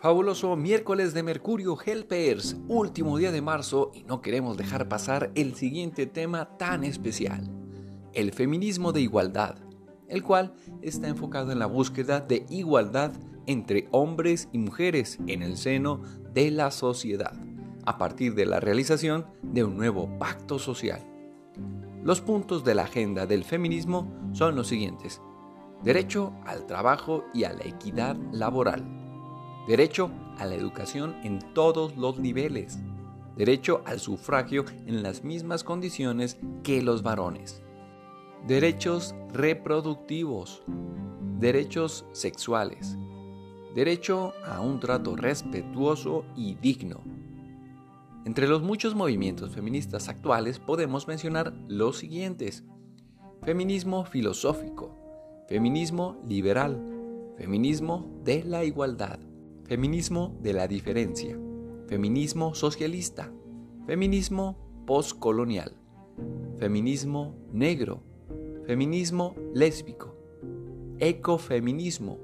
Fabuloso miércoles de Mercurio Helpers, último día de marzo y no queremos dejar pasar el siguiente tema tan especial, el feminismo de igualdad, el cual está enfocado en la búsqueda de igualdad entre hombres y mujeres en el seno de la sociedad, a partir de la realización de un nuevo pacto social. Los puntos de la agenda del feminismo son los siguientes. Derecho al trabajo y a la equidad laboral Derecho a la educación en todos los niveles. Derecho al sufragio en las mismas condiciones que los varones. Derechos reproductivos. Derechos sexuales. Derecho a un trato respetuoso y digno. Entre los muchos movimientos feministas actuales podemos mencionar los siguientes. Feminismo filosófico, feminismo liberal, feminismo de la igualdad, Feminismo de la diferencia. Feminismo socialista. Feminismo postcolonial. Feminismo negro. Feminismo lésbico. Ecofeminismo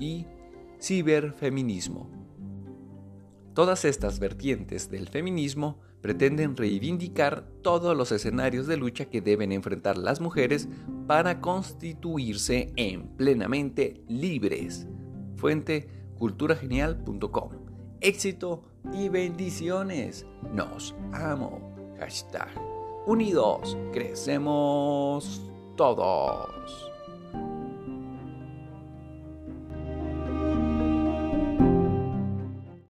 y ciberfeminismo. Todas estas vertientes del feminismo pretenden reivindicar todos los escenarios de lucha que deben enfrentar las mujeres para constituirse en plenamente libres. Fuente culturagenial.com. Éxito y bendiciones. Nos amo. Hashtag. Unidos, crecemos todos.